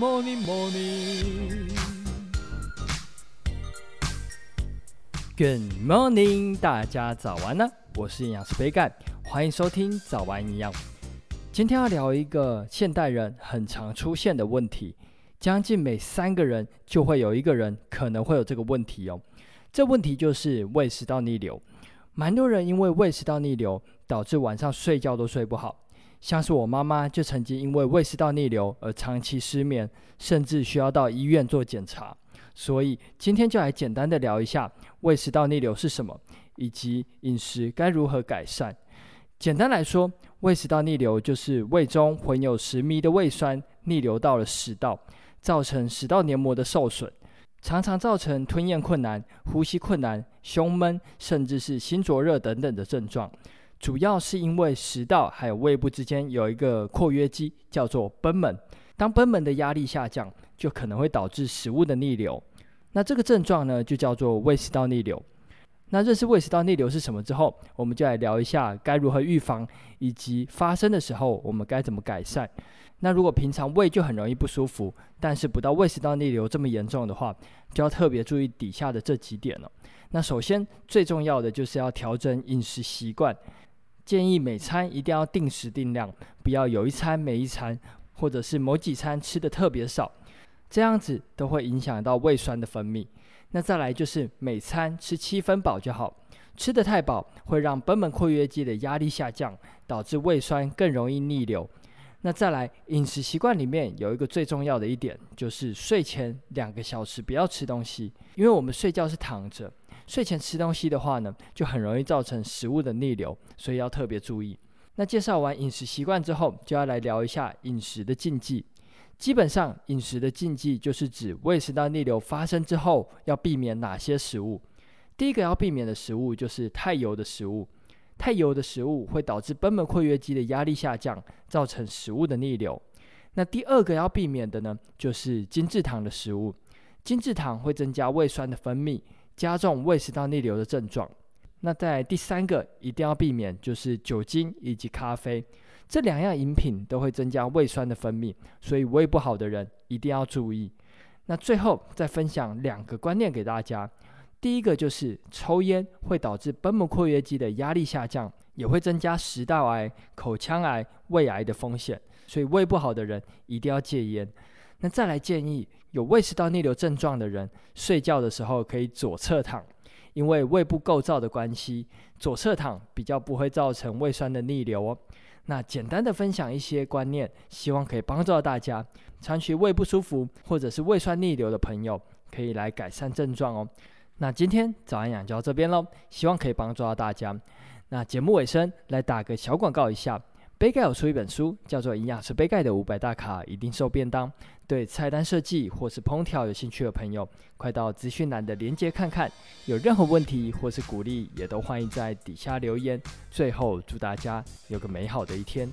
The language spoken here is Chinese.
morning, morning. Good morning，大家早安呢！我是营养师杯盖，欢迎收听早安营养。今天要聊一个现代人很常出现的问题，将近每三个人就会有一个人可能会有这个问题哦。这问题就是胃食道逆流。蛮多人因为胃食道逆流，导致晚上睡觉都睡不好。像是我妈妈就曾经因为胃食道逆流而长期失眠，甚至需要到医院做检查。所以今天就来简单的聊一下胃食道逆流是什么，以及饮食该如何改善。简单来说，胃食道逆流就是胃中混有食糜的胃酸逆流到了食道，造成食道黏膜的受损，常常造成吞咽困难、呼吸困难、胸闷，甚至是心灼热等等的症状。主要是因为食道还有胃部之间有一个括约肌，叫做贲门。当贲门的压力下降，就可能会导致食物的逆流。那这个症状呢，就叫做胃食道逆流。那认识胃食道逆流是什么之后，我们就来聊一下该如何预防，以及发生的时候我们该怎么改善。那如果平常胃就很容易不舒服，但是不到胃食道逆流这么严重的话，就要特别注意底下的这几点了。那首先最重要的就是要调整饮食习惯。建议每餐一定要定时定量，不要有一餐没一餐，或者是某几餐吃的特别少，这样子都会影响到胃酸的分泌。那再来就是每餐吃七分饱就好，吃得太饱会让贲门括约肌的压力下降，导致胃酸更容易逆流。那再来饮食习惯里面有一个最重要的一点，就是睡前两个小时不要吃东西，因为我们睡觉是躺着。睡前吃东西的话呢，就很容易造成食物的逆流，所以要特别注意。那介绍完饮食习惯之后，就要来聊一下饮食的禁忌。基本上，饮食的禁忌就是指胃食道逆流发生之后要避免哪些食物。第一个要避免的食物就是太油的食物，太油的食物会导致贲门括约肌的压力下降，造成食物的逆流。那第二个要避免的呢，就是精制糖的食物，精制糖会增加胃酸的分泌。加重胃食道逆流的症状。那在第三个一定要避免，就是酒精以及咖啡这两样饮品都会增加胃酸的分泌，所以胃不好的人一定要注意。那最后再分享两个观念给大家。第一个就是抽烟会导致贲门括约肌的压力下降，也会增加食道癌、口腔癌、胃癌的风险，所以胃不好的人一定要戒烟。那再来建议，有胃食道逆流症状的人，睡觉的时候可以左侧躺，因为胃部构造的关系，左侧躺比较不会造成胃酸的逆流哦。那简单的分享一些观念，希望可以帮助到大家。长期胃不舒服或者是胃酸逆流的朋友，可以来改善症状哦。那今天早安养就到这边喽，希望可以帮助到大家。那节目尾声来打个小广告一下。杯盖有出一本书，叫做《营养师杯盖的五百大卡一定瘦便当》。对菜单设计或是烹调有兴趣的朋友，快到资讯栏的链接看看。有任何问题或是鼓励，也都欢迎在底下留言。最后，祝大家有个美好的一天。